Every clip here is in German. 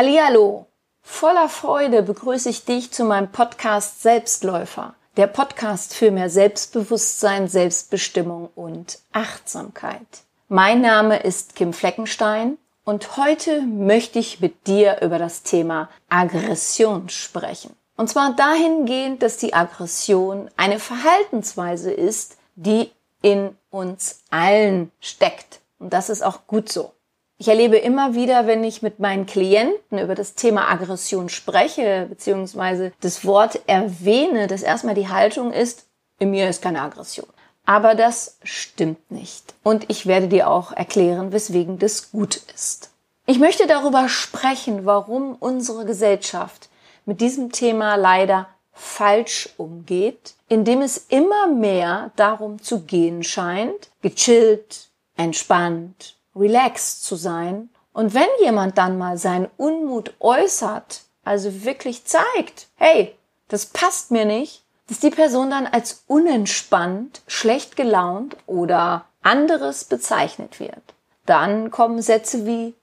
Hallihallo! Voller Freude begrüße ich dich zu meinem Podcast Selbstläufer. Der Podcast für mehr Selbstbewusstsein, Selbstbestimmung und Achtsamkeit. Mein Name ist Kim Fleckenstein und heute möchte ich mit dir über das Thema Aggression sprechen. Und zwar dahingehend, dass die Aggression eine Verhaltensweise ist, die in uns allen steckt. Und das ist auch gut so. Ich erlebe immer wieder, wenn ich mit meinen Klienten über das Thema Aggression spreche, beziehungsweise das Wort erwähne, dass erstmal die Haltung ist, in mir ist keine Aggression. Aber das stimmt nicht. Und ich werde dir auch erklären, weswegen das gut ist. Ich möchte darüber sprechen, warum unsere Gesellschaft mit diesem Thema leider falsch umgeht, indem es immer mehr darum zu gehen scheint, gechillt, entspannt, relaxed zu sein. Und wenn jemand dann mal seinen Unmut äußert, also wirklich zeigt, hey, das passt mir nicht, dass die Person dann als unentspannt, schlecht gelaunt oder anderes bezeichnet wird. Dann kommen Sätze wie,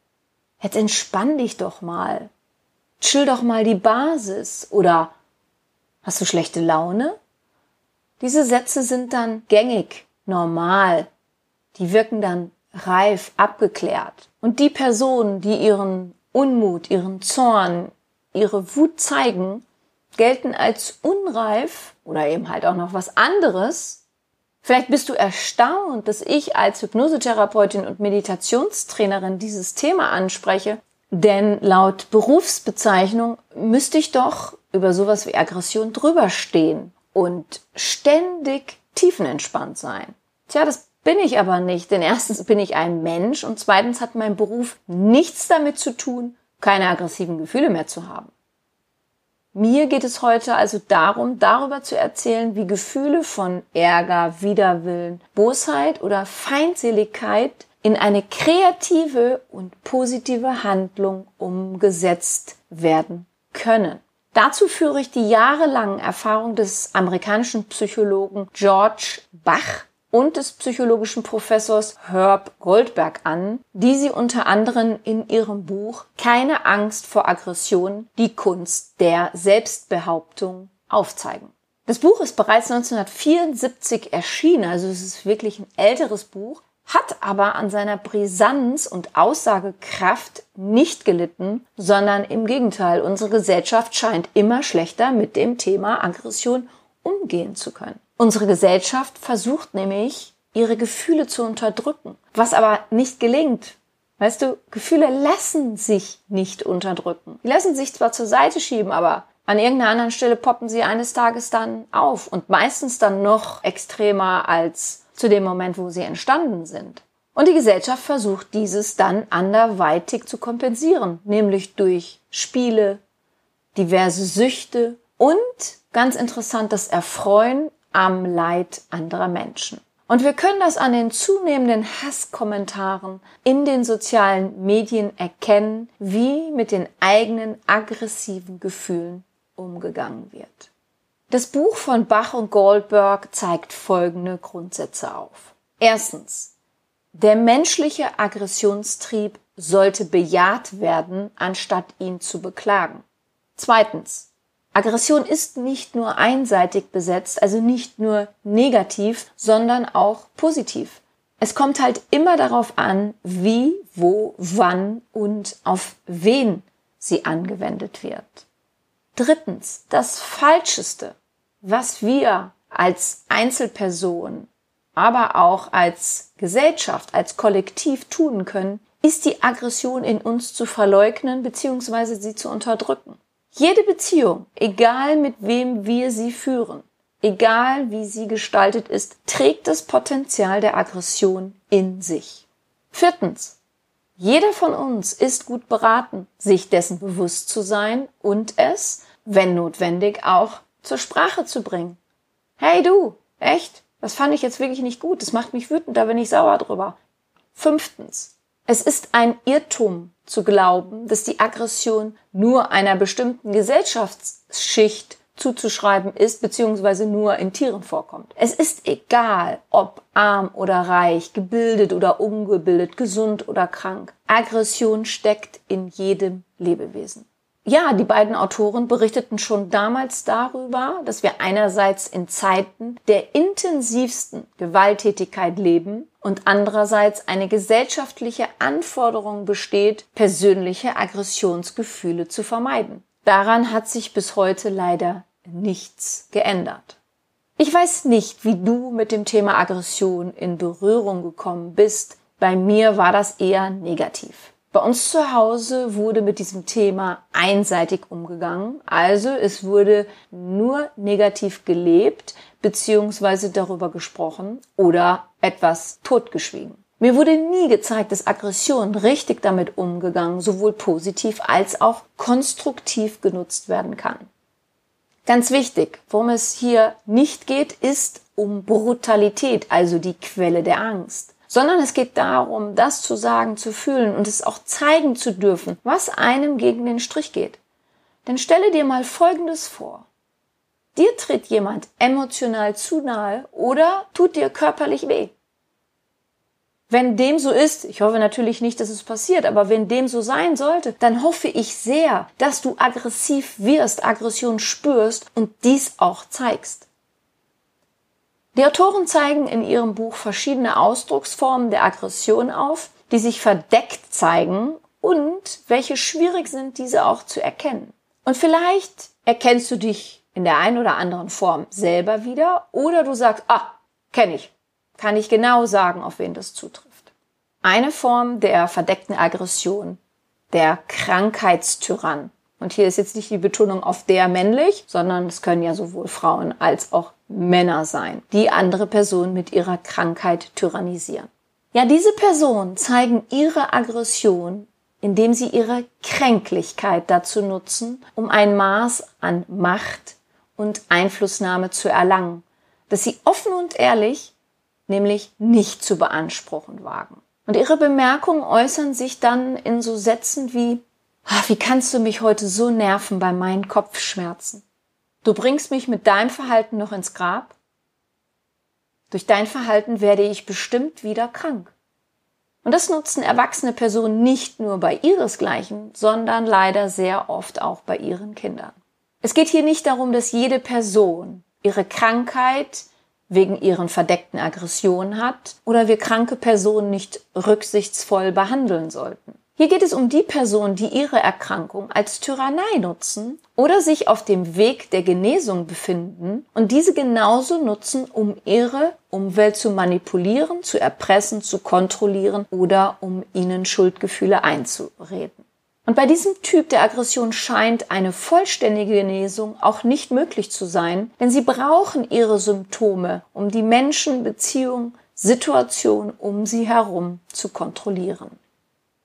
jetzt entspann dich doch mal, chill doch mal die Basis oder hast du schlechte Laune? Diese Sätze sind dann gängig, normal. Die wirken dann reif, abgeklärt. Und die Personen, die ihren Unmut, ihren Zorn, ihre Wut zeigen, gelten als unreif oder eben halt auch noch was anderes. Vielleicht bist du erstaunt, dass ich als Hypnosetherapeutin und Meditationstrainerin dieses Thema anspreche, denn laut Berufsbezeichnung müsste ich doch über sowas wie Aggression drüber stehen und ständig tiefenentspannt sein. Tja, das bin ich aber nicht, denn erstens bin ich ein Mensch und zweitens hat mein Beruf nichts damit zu tun, keine aggressiven Gefühle mehr zu haben. Mir geht es heute also darum, darüber zu erzählen, wie Gefühle von Ärger, Widerwillen, Bosheit oder Feindseligkeit in eine kreative und positive Handlung umgesetzt werden können. Dazu führe ich die jahrelangen Erfahrung des amerikanischen Psychologen George Bach und des psychologischen Professors Herb Goldberg an, die sie unter anderem in ihrem Buch Keine Angst vor Aggression, die Kunst der Selbstbehauptung aufzeigen. Das Buch ist bereits 1974 erschienen, also es ist wirklich ein älteres Buch, hat aber an seiner Brisanz und Aussagekraft nicht gelitten, sondern im Gegenteil, unsere Gesellschaft scheint immer schlechter mit dem Thema Aggression umgehen zu können. Unsere Gesellschaft versucht nämlich, ihre Gefühle zu unterdrücken, was aber nicht gelingt. Weißt du, Gefühle lassen sich nicht unterdrücken. Die lassen sich zwar zur Seite schieben, aber an irgendeiner anderen Stelle poppen sie eines Tages dann auf und meistens dann noch extremer als zu dem Moment, wo sie entstanden sind. Und die Gesellschaft versucht dieses dann anderweitig zu kompensieren, nämlich durch Spiele, diverse Süchte und ganz interessant das Erfreuen am Leid anderer Menschen. Und wir können das an den zunehmenden Hasskommentaren in den sozialen Medien erkennen, wie mit den eigenen aggressiven Gefühlen umgegangen wird. Das Buch von Bach und Goldberg zeigt folgende Grundsätze auf. Erstens. Der menschliche Aggressionstrieb sollte bejaht werden, anstatt ihn zu beklagen. Zweitens. Aggression ist nicht nur einseitig besetzt, also nicht nur negativ, sondern auch positiv. Es kommt halt immer darauf an, wie, wo, wann und auf wen sie angewendet wird. Drittens, das Falscheste, was wir als Einzelperson, aber auch als Gesellschaft, als Kollektiv tun können, ist die Aggression in uns zu verleugnen bzw. sie zu unterdrücken. Jede Beziehung, egal mit wem wir sie führen, egal wie sie gestaltet ist, trägt das Potenzial der Aggression in sich. Viertens. Jeder von uns ist gut beraten, sich dessen bewusst zu sein und es, wenn notwendig, auch zur Sprache zu bringen. Hey du, echt? Das fand ich jetzt wirklich nicht gut. Das macht mich wütend, da bin ich sauer drüber. Fünftens. Es ist ein Irrtum zu glauben, dass die Aggression nur einer bestimmten Gesellschaftsschicht zuzuschreiben ist, beziehungsweise nur in Tieren vorkommt. Es ist egal, ob arm oder reich, gebildet oder ungebildet, gesund oder krank. Aggression steckt in jedem Lebewesen. Ja, die beiden Autoren berichteten schon damals darüber, dass wir einerseits in Zeiten der intensivsten Gewalttätigkeit leben und andererseits eine gesellschaftliche Anforderung besteht, persönliche Aggressionsgefühle zu vermeiden. Daran hat sich bis heute leider nichts geändert. Ich weiß nicht, wie du mit dem Thema Aggression in Berührung gekommen bist. Bei mir war das eher negativ. Bei uns zu Hause wurde mit diesem Thema einseitig umgegangen. Also es wurde nur negativ gelebt bzw. darüber gesprochen oder etwas totgeschwiegen. Mir wurde nie gezeigt, dass Aggression richtig damit umgegangen, sowohl positiv als auch konstruktiv genutzt werden kann. Ganz wichtig, worum es hier nicht geht, ist um Brutalität, also die Quelle der Angst sondern es geht darum, das zu sagen, zu fühlen und es auch zeigen zu dürfen, was einem gegen den Strich geht. Denn stelle dir mal Folgendes vor. Dir tritt jemand emotional zu nahe oder tut dir körperlich weh. Wenn dem so ist, ich hoffe natürlich nicht, dass es passiert, aber wenn dem so sein sollte, dann hoffe ich sehr, dass du aggressiv wirst, Aggression spürst und dies auch zeigst. Die Autoren zeigen in ihrem Buch verschiedene Ausdrucksformen der Aggression auf, die sich verdeckt zeigen und welche schwierig sind, diese auch zu erkennen. Und vielleicht erkennst du dich in der einen oder anderen Form selber wieder oder du sagst, ah, kenne ich. Kann ich genau sagen, auf wen das zutrifft. Eine Form der verdeckten Aggression, der Krankheitstyrann. Und hier ist jetzt nicht die Betonung auf der männlich, sondern es können ja sowohl Frauen als auch Männer sein, die andere Personen mit ihrer Krankheit tyrannisieren. Ja, diese Personen zeigen ihre Aggression, indem sie ihre Kränklichkeit dazu nutzen, um ein Maß an Macht und Einflussnahme zu erlangen, das sie offen und ehrlich, nämlich nicht zu beanspruchen wagen. Und ihre Bemerkungen äußern sich dann in so Sätzen wie, wie kannst du mich heute so nerven bei meinen Kopfschmerzen? Du bringst mich mit deinem Verhalten noch ins Grab? Durch dein Verhalten werde ich bestimmt wieder krank. Und das nutzen erwachsene Personen nicht nur bei ihresgleichen, sondern leider sehr oft auch bei ihren Kindern. Es geht hier nicht darum, dass jede Person ihre Krankheit wegen ihren verdeckten Aggressionen hat oder wir kranke Personen nicht rücksichtsvoll behandeln sollten. Hier geht es um die Personen, die ihre Erkrankung als Tyrannei nutzen oder sich auf dem Weg der Genesung befinden und diese genauso nutzen, um ihre Umwelt zu manipulieren, zu erpressen, zu kontrollieren oder um ihnen Schuldgefühle einzureden. Und bei diesem Typ der Aggression scheint eine vollständige Genesung auch nicht möglich zu sein, denn sie brauchen ihre Symptome, um die Menschen, Beziehungen, Situation um sie herum zu kontrollieren.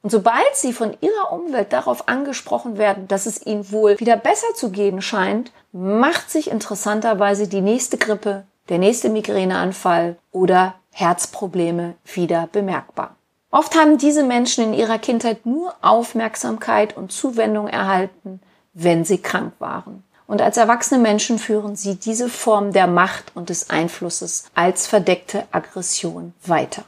Und sobald sie von ihrer Umwelt darauf angesprochen werden, dass es ihnen wohl wieder besser zu gehen scheint, macht sich interessanterweise die nächste Grippe, der nächste Migräneanfall oder Herzprobleme wieder bemerkbar. Oft haben diese Menschen in ihrer Kindheit nur Aufmerksamkeit und Zuwendung erhalten, wenn sie krank waren. Und als erwachsene Menschen führen sie diese Form der Macht und des Einflusses als verdeckte Aggression weiter.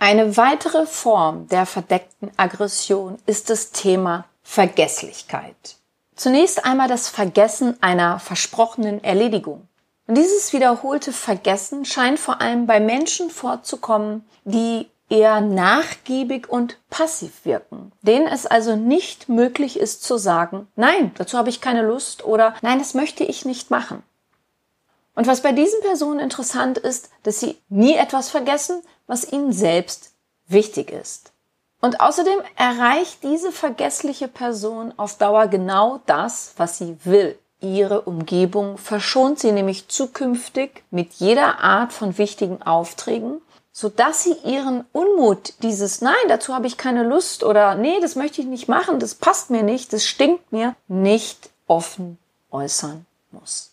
Eine weitere Form der verdeckten Aggression ist das Thema Vergesslichkeit. Zunächst einmal das Vergessen einer versprochenen Erledigung. Und dieses wiederholte Vergessen scheint vor allem bei Menschen vorzukommen, die eher nachgiebig und passiv wirken, denen es also nicht möglich ist zu sagen, nein, dazu habe ich keine Lust oder nein, das möchte ich nicht machen. Und was bei diesen Personen interessant ist, dass sie nie etwas vergessen, was ihnen selbst wichtig ist. Und außerdem erreicht diese vergessliche Person auf Dauer genau das, was sie will. Ihre Umgebung verschont sie nämlich zukünftig mit jeder Art von wichtigen Aufträgen, sodass sie ihren Unmut, dieses Nein, dazu habe ich keine Lust oder Nee, das möchte ich nicht machen, das passt mir nicht, das stinkt mir, nicht offen äußern muss.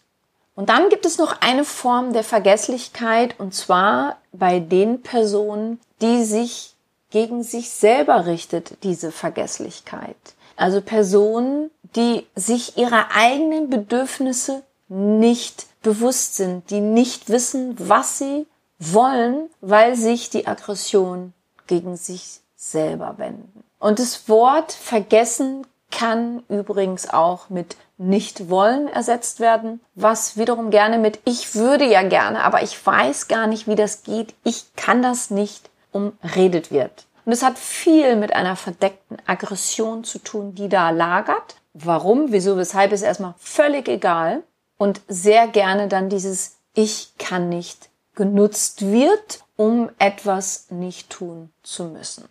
Und dann gibt es noch eine Form der Vergesslichkeit, und zwar bei den Personen, die sich gegen sich selber richtet, diese Vergesslichkeit. Also Personen, die sich ihrer eigenen Bedürfnisse nicht bewusst sind, die nicht wissen, was sie wollen, weil sich die Aggression gegen sich selber wenden. Und das Wort vergessen kann übrigens auch mit nicht wollen ersetzt werden, was wiederum gerne mit ich würde ja gerne, aber ich weiß gar nicht, wie das geht, ich kann das nicht umredet wird. Und es hat viel mit einer verdeckten Aggression zu tun, die da lagert. Warum, wieso, weshalb ist erstmal völlig egal. Und sehr gerne dann dieses Ich kann nicht genutzt wird, um etwas nicht tun zu müssen.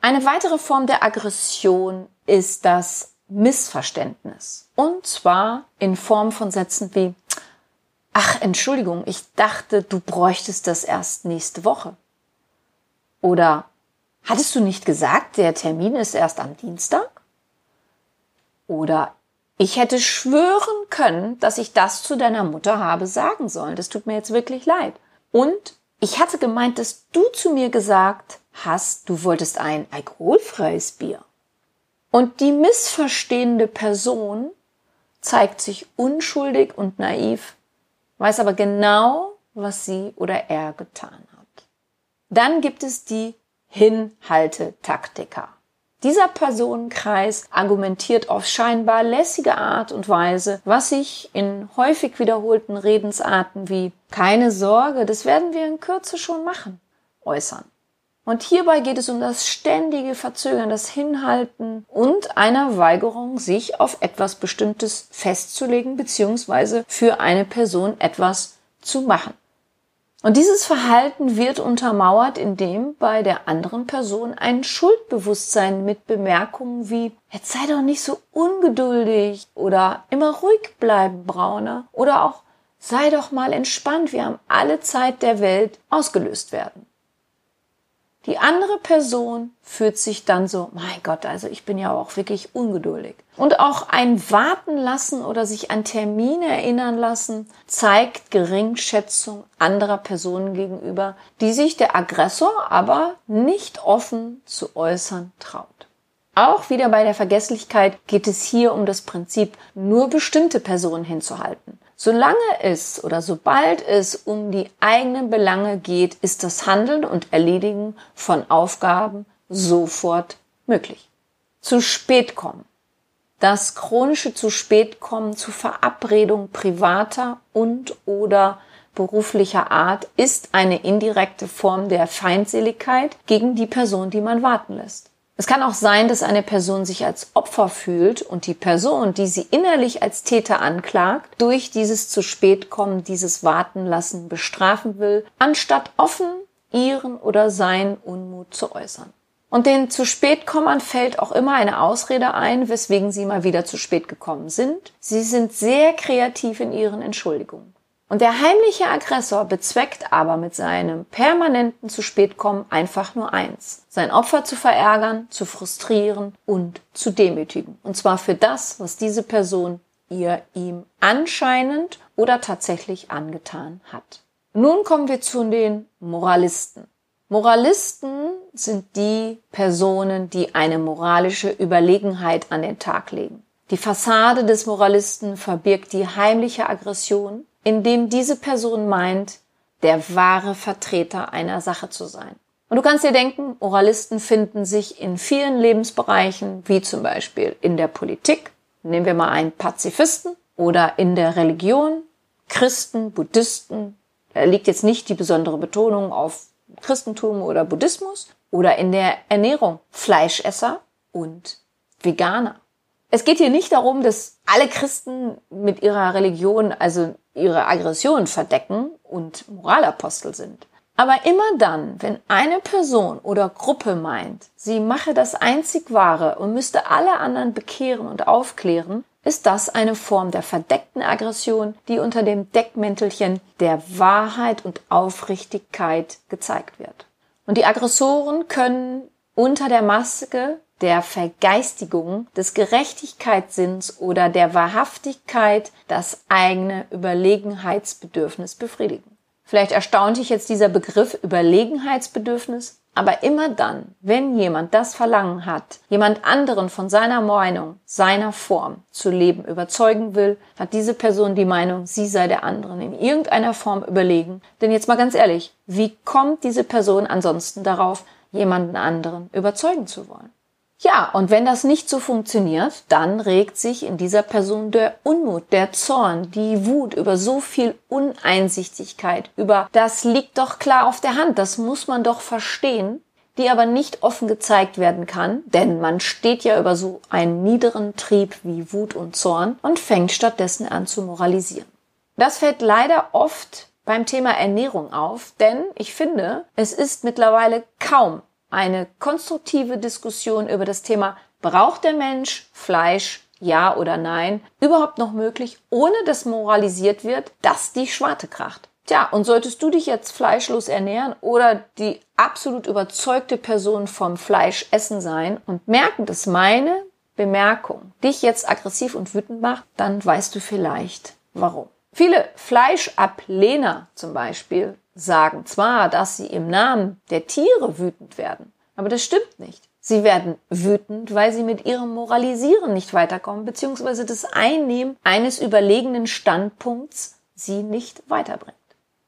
Eine weitere Form der Aggression ist das Missverständnis. Und zwar in Form von Sätzen wie, ach, Entschuldigung, ich dachte, du bräuchtest das erst nächste Woche. Oder, hattest du nicht gesagt, der Termin ist erst am Dienstag? Oder, ich hätte schwören können, dass ich das zu deiner Mutter habe sagen sollen. Das tut mir jetzt wirklich leid. Und ich hatte gemeint, dass du zu mir gesagt hast, du wolltest ein alkoholfreies Bier. Und die missverstehende Person zeigt sich unschuldig und naiv, weiß aber genau, was sie oder er getan hat. Dann gibt es die Hinhaltetaktiker. Dieser Personenkreis argumentiert auf scheinbar lässige Art und Weise, was sich in häufig wiederholten Redensarten wie keine Sorge, das werden wir in Kürze schon machen, äußern. Und hierbei geht es um das ständige Verzögern, das Hinhalten und einer Weigerung, sich auf etwas Bestimmtes festzulegen bzw. für eine Person etwas zu machen. Und dieses Verhalten wird untermauert, indem bei der anderen Person ein Schuldbewusstsein mit Bemerkungen wie jetzt sei doch nicht so ungeduldig oder immer ruhig bleiben, Brauner oder auch sei doch mal entspannt, wir haben alle Zeit der Welt ausgelöst werden. Die andere Person fühlt sich dann so, mein Gott, also ich bin ja auch wirklich ungeduldig. Und auch ein Warten lassen oder sich an Termine erinnern lassen zeigt Geringschätzung anderer Personen gegenüber, die sich der Aggressor aber nicht offen zu äußern traut. Auch wieder bei der Vergesslichkeit geht es hier um das Prinzip, nur bestimmte Personen hinzuhalten. Solange es oder sobald es um die eigenen Belange geht, ist das Handeln und Erledigen von Aufgaben sofort möglich. Zu spät kommen. Das chronische zu spät kommen zu Verabredung privater und oder beruflicher Art ist eine indirekte Form der Feindseligkeit gegen die Person, die man warten lässt. Es kann auch sein, dass eine Person sich als Opfer fühlt und die Person, die sie innerlich als Täter anklagt, durch dieses zu spät kommen, dieses Warten lassen bestrafen will, anstatt offen ihren oder seinen Unmut zu äußern. Und den zu spät kommern fällt auch immer eine Ausrede ein, weswegen sie mal wieder zu spät gekommen sind. Sie sind sehr kreativ in ihren Entschuldigungen. Und der heimliche Aggressor bezweckt aber mit seinem permanenten zu spät kommen einfach nur eins. Sein Opfer zu verärgern, zu frustrieren und zu demütigen. Und zwar für das, was diese Person ihr ihm anscheinend oder tatsächlich angetan hat. Nun kommen wir zu den Moralisten. Moralisten sind die Personen, die eine moralische Überlegenheit an den Tag legen. Die Fassade des Moralisten verbirgt die heimliche Aggression, indem diese Person meint, der wahre Vertreter einer Sache zu sein. Und du kannst dir denken, Moralisten finden sich in vielen Lebensbereichen, wie zum Beispiel in der Politik, nehmen wir mal einen Pazifisten, oder in der Religion, Christen, Buddhisten, da liegt jetzt nicht die besondere Betonung auf Christentum oder Buddhismus, oder in der Ernährung, Fleischesser und Veganer. Es geht hier nicht darum, dass alle Christen mit ihrer Religion also ihre Aggression verdecken und Moralapostel sind. Aber immer dann, wenn eine Person oder Gruppe meint, sie mache das einzig Wahre und müsste alle anderen bekehren und aufklären, ist das eine Form der verdeckten Aggression, die unter dem Deckmäntelchen der Wahrheit und Aufrichtigkeit gezeigt wird. Und die Aggressoren können unter der Maske der Vergeistigung des Gerechtigkeitssinns oder der Wahrhaftigkeit das eigene Überlegenheitsbedürfnis befriedigen. Vielleicht erstaunt dich jetzt dieser Begriff Überlegenheitsbedürfnis, aber immer dann, wenn jemand das Verlangen hat, jemand anderen von seiner Meinung, seiner Form zu leben überzeugen will, hat diese Person die Meinung, sie sei der anderen in irgendeiner Form überlegen. Denn jetzt mal ganz ehrlich, wie kommt diese Person ansonsten darauf, jemanden anderen überzeugen zu wollen? Ja, und wenn das nicht so funktioniert, dann regt sich in dieser Person der Unmut, der Zorn, die Wut über so viel Uneinsichtigkeit, über das liegt doch klar auf der Hand, das muss man doch verstehen, die aber nicht offen gezeigt werden kann, denn man steht ja über so einen niederen Trieb wie Wut und Zorn und fängt stattdessen an zu moralisieren. Das fällt leider oft beim Thema Ernährung auf, denn ich finde, es ist mittlerweile kaum eine konstruktive Diskussion über das Thema, braucht der Mensch Fleisch, ja oder nein, überhaupt noch möglich, ohne dass moralisiert wird, dass die Schwarte kracht. Tja, und solltest du dich jetzt fleischlos ernähren oder die absolut überzeugte Person vom Fleischessen sein und merken, dass meine Bemerkung dich jetzt aggressiv und wütend macht, dann weißt du vielleicht warum. Viele Fleischablehner zum Beispiel sagen zwar, dass sie im Namen der Tiere wütend werden, aber das stimmt nicht. Sie werden wütend, weil sie mit ihrem Moralisieren nicht weiterkommen, beziehungsweise das Einnehmen eines überlegenen Standpunkts sie nicht weiterbringt.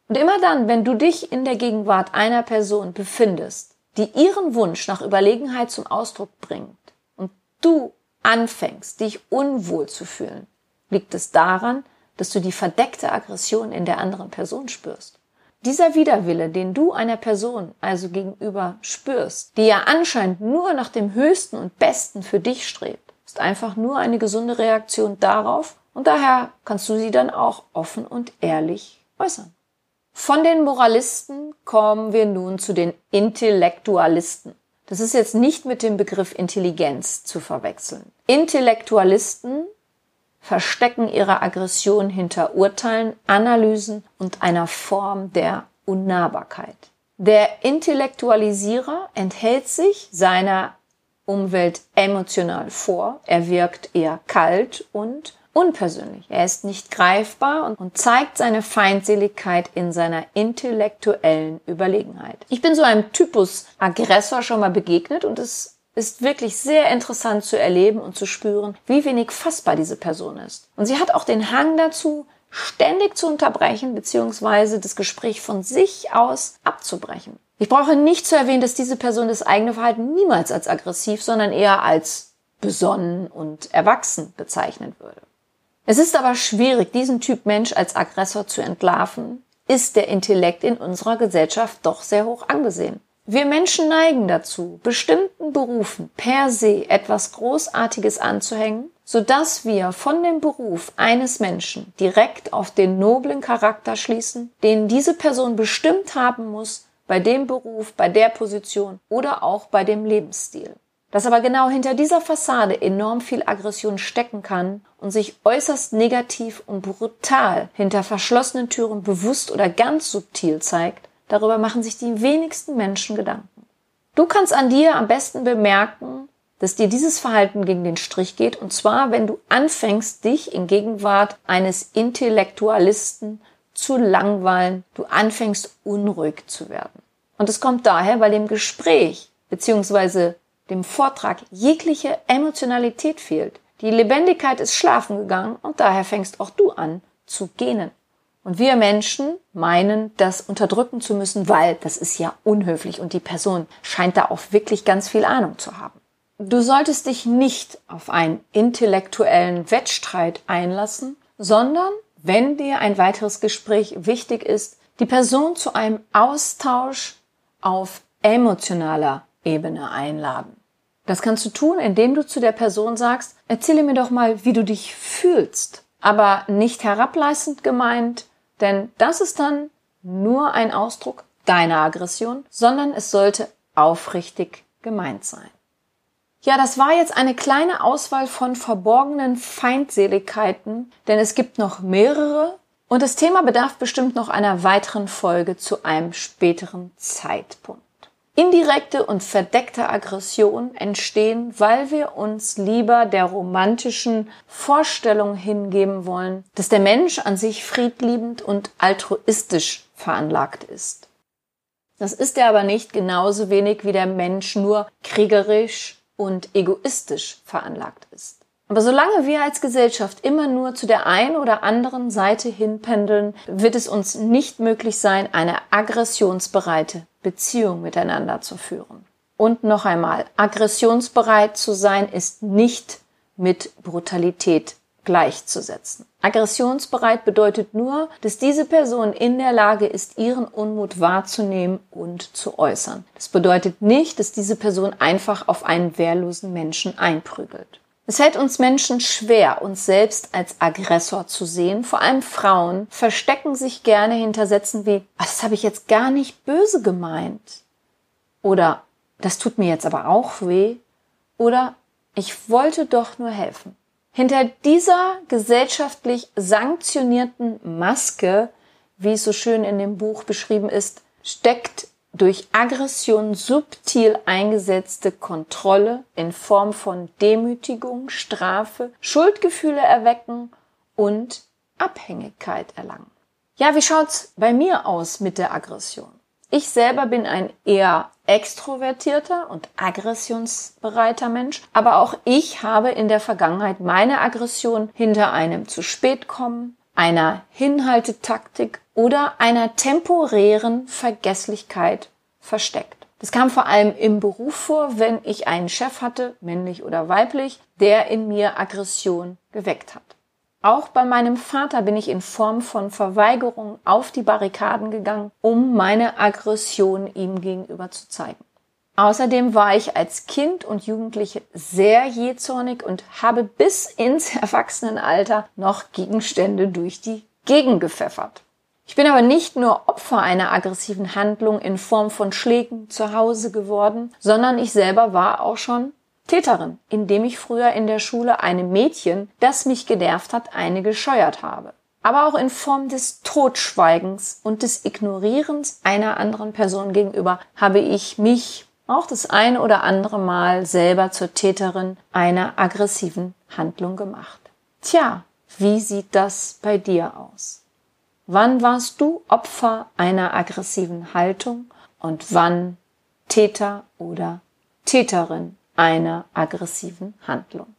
Und immer dann, wenn du dich in der Gegenwart einer Person befindest, die ihren Wunsch nach Überlegenheit zum Ausdruck bringt und du anfängst, dich unwohl zu fühlen, liegt es daran, dass du die verdeckte Aggression in der anderen Person spürst. Dieser Widerwille, den du einer Person also gegenüber spürst, die ja anscheinend nur nach dem Höchsten und Besten für dich strebt, ist einfach nur eine gesunde Reaktion darauf und daher kannst du sie dann auch offen und ehrlich äußern. Von den Moralisten kommen wir nun zu den Intellektualisten. Das ist jetzt nicht mit dem Begriff Intelligenz zu verwechseln. Intellektualisten verstecken ihre Aggression hinter Urteilen, Analysen und einer Form der Unnahbarkeit. Der Intellektualisierer enthält sich seiner Umwelt emotional vor, er wirkt eher kalt und unpersönlich. Er ist nicht greifbar und, zeigt seine Feindseligkeit in seiner intellektuellen Überlegenheit. Ich bin so einem Typus Aggressor schon mal begegnet und es ist wirklich sehr interessant zu erleben und zu spüren, wie wenig fassbar diese Person ist. Und sie hat auch den Hang dazu, ständig zu unterbrechen bzw. das Gespräch von sich aus abzubrechen. Ich brauche nicht zu erwähnen, dass diese Person das eigene Verhalten niemals als aggressiv, sondern eher als besonnen und erwachsen bezeichnen würde. Es ist aber schwierig, diesen Typ Mensch als Aggressor zu entlarven, ist der Intellekt in unserer Gesellschaft doch sehr hoch angesehen. Wir Menschen neigen dazu, bestimmten Berufen per se etwas Großartiges anzuhängen, sodass wir von dem Beruf eines Menschen direkt auf den noblen Charakter schließen, den diese Person bestimmt haben muss bei dem Beruf, bei der Position oder auch bei dem Lebensstil. Dass aber genau hinter dieser Fassade enorm viel Aggression stecken kann und sich äußerst negativ und brutal hinter verschlossenen Türen bewusst oder ganz subtil zeigt, Darüber machen sich die wenigsten Menschen Gedanken. Du kannst an dir am besten bemerken, dass dir dieses Verhalten gegen den Strich geht, und zwar, wenn du anfängst, dich in Gegenwart eines Intellektualisten zu langweilen, du anfängst unruhig zu werden. Und es kommt daher, weil dem Gespräch bzw. dem Vortrag jegliche Emotionalität fehlt. Die Lebendigkeit ist schlafen gegangen und daher fängst auch du an zu gähnen. Und wir Menschen meinen, das unterdrücken zu müssen, weil das ist ja unhöflich und die Person scheint da auch wirklich ganz viel Ahnung zu haben. Du solltest dich nicht auf einen intellektuellen Wettstreit einlassen, sondern, wenn dir ein weiteres Gespräch wichtig ist, die Person zu einem Austausch auf emotionaler Ebene einladen. Das kannst du tun, indem du zu der Person sagst, erzähle mir doch mal, wie du dich fühlst, aber nicht herableistend gemeint, denn das ist dann nur ein Ausdruck deiner Aggression, sondern es sollte aufrichtig gemeint sein. Ja, das war jetzt eine kleine Auswahl von verborgenen Feindseligkeiten, denn es gibt noch mehrere und das Thema bedarf bestimmt noch einer weiteren Folge zu einem späteren Zeitpunkt. Indirekte und verdeckte Aggressionen entstehen, weil wir uns lieber der romantischen Vorstellung hingeben wollen, dass der Mensch an sich friedliebend und altruistisch veranlagt ist. Das ist er aber nicht genauso wenig wie der Mensch nur kriegerisch und egoistisch veranlagt ist. Aber solange wir als Gesellschaft immer nur zu der einen oder anderen Seite hinpendeln, wird es uns nicht möglich sein, eine aggressionsbereite Beziehung miteinander zu führen. Und noch einmal, aggressionsbereit zu sein ist nicht mit Brutalität gleichzusetzen. Aggressionsbereit bedeutet nur, dass diese Person in der Lage ist, ihren Unmut wahrzunehmen und zu äußern. Das bedeutet nicht, dass diese Person einfach auf einen wehrlosen Menschen einprügelt. Es fällt uns Menschen schwer, uns selbst als Aggressor zu sehen. Vor allem Frauen verstecken sich gerne hinter Sätzen wie, ah, das habe ich jetzt gar nicht böse gemeint. Oder das tut mir jetzt aber auch weh. Oder ich wollte doch nur helfen. Hinter dieser gesellschaftlich sanktionierten Maske, wie es so schön in dem Buch beschrieben ist, steckt durch Aggression subtil eingesetzte Kontrolle in Form von Demütigung, Strafe, Schuldgefühle erwecken und Abhängigkeit erlangen. Ja, wie schaut's bei mir aus mit der Aggression? Ich selber bin ein eher extrovertierter und aggressionsbereiter Mensch, aber auch ich habe in der Vergangenheit meine Aggression hinter einem zu spät kommen, einer Hinhaltetaktik oder einer temporären Vergesslichkeit versteckt. Das kam vor allem im Beruf vor, wenn ich einen Chef hatte, männlich oder weiblich, der in mir Aggression geweckt hat. Auch bei meinem Vater bin ich in Form von Verweigerung auf die Barrikaden gegangen, um meine Aggression ihm gegenüber zu zeigen. Außerdem war ich als Kind und Jugendliche sehr jähzornig und habe bis ins Erwachsenenalter noch Gegenstände durch die Gegend gepfeffert. Ich bin aber nicht nur Opfer einer aggressiven Handlung in Form von Schlägen zu Hause geworden, sondern ich selber war auch schon Täterin, indem ich früher in der Schule einem Mädchen, das mich genervt hat, eine gescheuert habe. Aber auch in Form des Totschweigens und des Ignorierens einer anderen Person gegenüber habe ich mich auch das eine oder andere Mal selber zur Täterin einer aggressiven Handlung gemacht. Tja, wie sieht das bei dir aus? Wann warst du Opfer einer aggressiven Haltung und wann Täter oder Täterin einer aggressiven Handlung?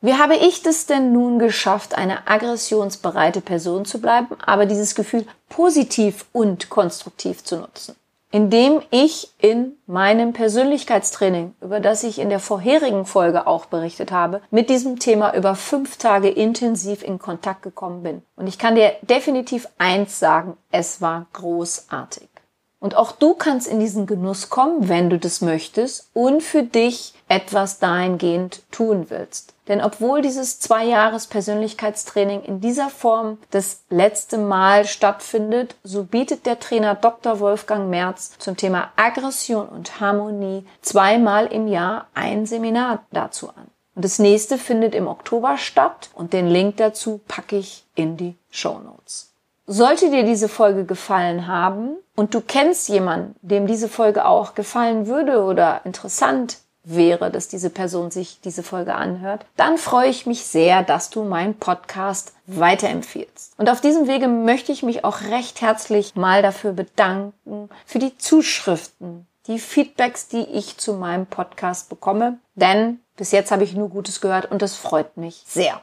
Wie habe ich das denn nun geschafft, eine aggressionsbereite Person zu bleiben, aber dieses Gefühl positiv und konstruktiv zu nutzen? Indem ich in meinem Persönlichkeitstraining, über das ich in der vorherigen Folge auch berichtet habe, mit diesem Thema über fünf Tage intensiv in Kontakt gekommen bin. Und ich kann dir definitiv eins sagen, es war großartig. Und auch du kannst in diesen Genuss kommen, wenn du das möchtest und für dich etwas dahingehend tun willst. Denn obwohl dieses zwei Jahres Persönlichkeitstraining in dieser Form das letzte Mal stattfindet, so bietet der Trainer Dr. Wolfgang Merz zum Thema Aggression und Harmonie zweimal im Jahr ein Seminar dazu an. Und das nächste findet im Oktober statt und den Link dazu packe ich in die Show Notes. Sollte dir diese Folge gefallen haben und du kennst jemanden, dem diese Folge auch gefallen würde oder interessant wäre, dass diese Person sich diese Folge anhört, dann freue ich mich sehr, dass du meinen Podcast weiterempfiehlst. Und auf diesem Wege möchte ich mich auch recht herzlich mal dafür bedanken, für die Zuschriften, die Feedbacks, die ich zu meinem Podcast bekomme. Denn bis jetzt habe ich nur Gutes gehört und das freut mich sehr.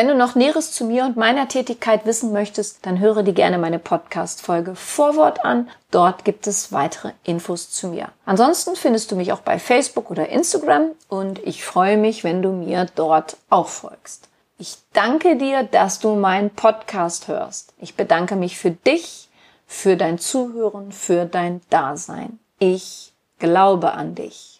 Wenn du noch Näheres zu mir und meiner Tätigkeit wissen möchtest, dann höre dir gerne meine Podcast-Folge Vorwort an. Dort gibt es weitere Infos zu mir. Ansonsten findest du mich auch bei Facebook oder Instagram und ich freue mich, wenn du mir dort auch folgst. Ich danke dir, dass du meinen Podcast hörst. Ich bedanke mich für dich, für dein Zuhören, für dein Dasein. Ich glaube an dich.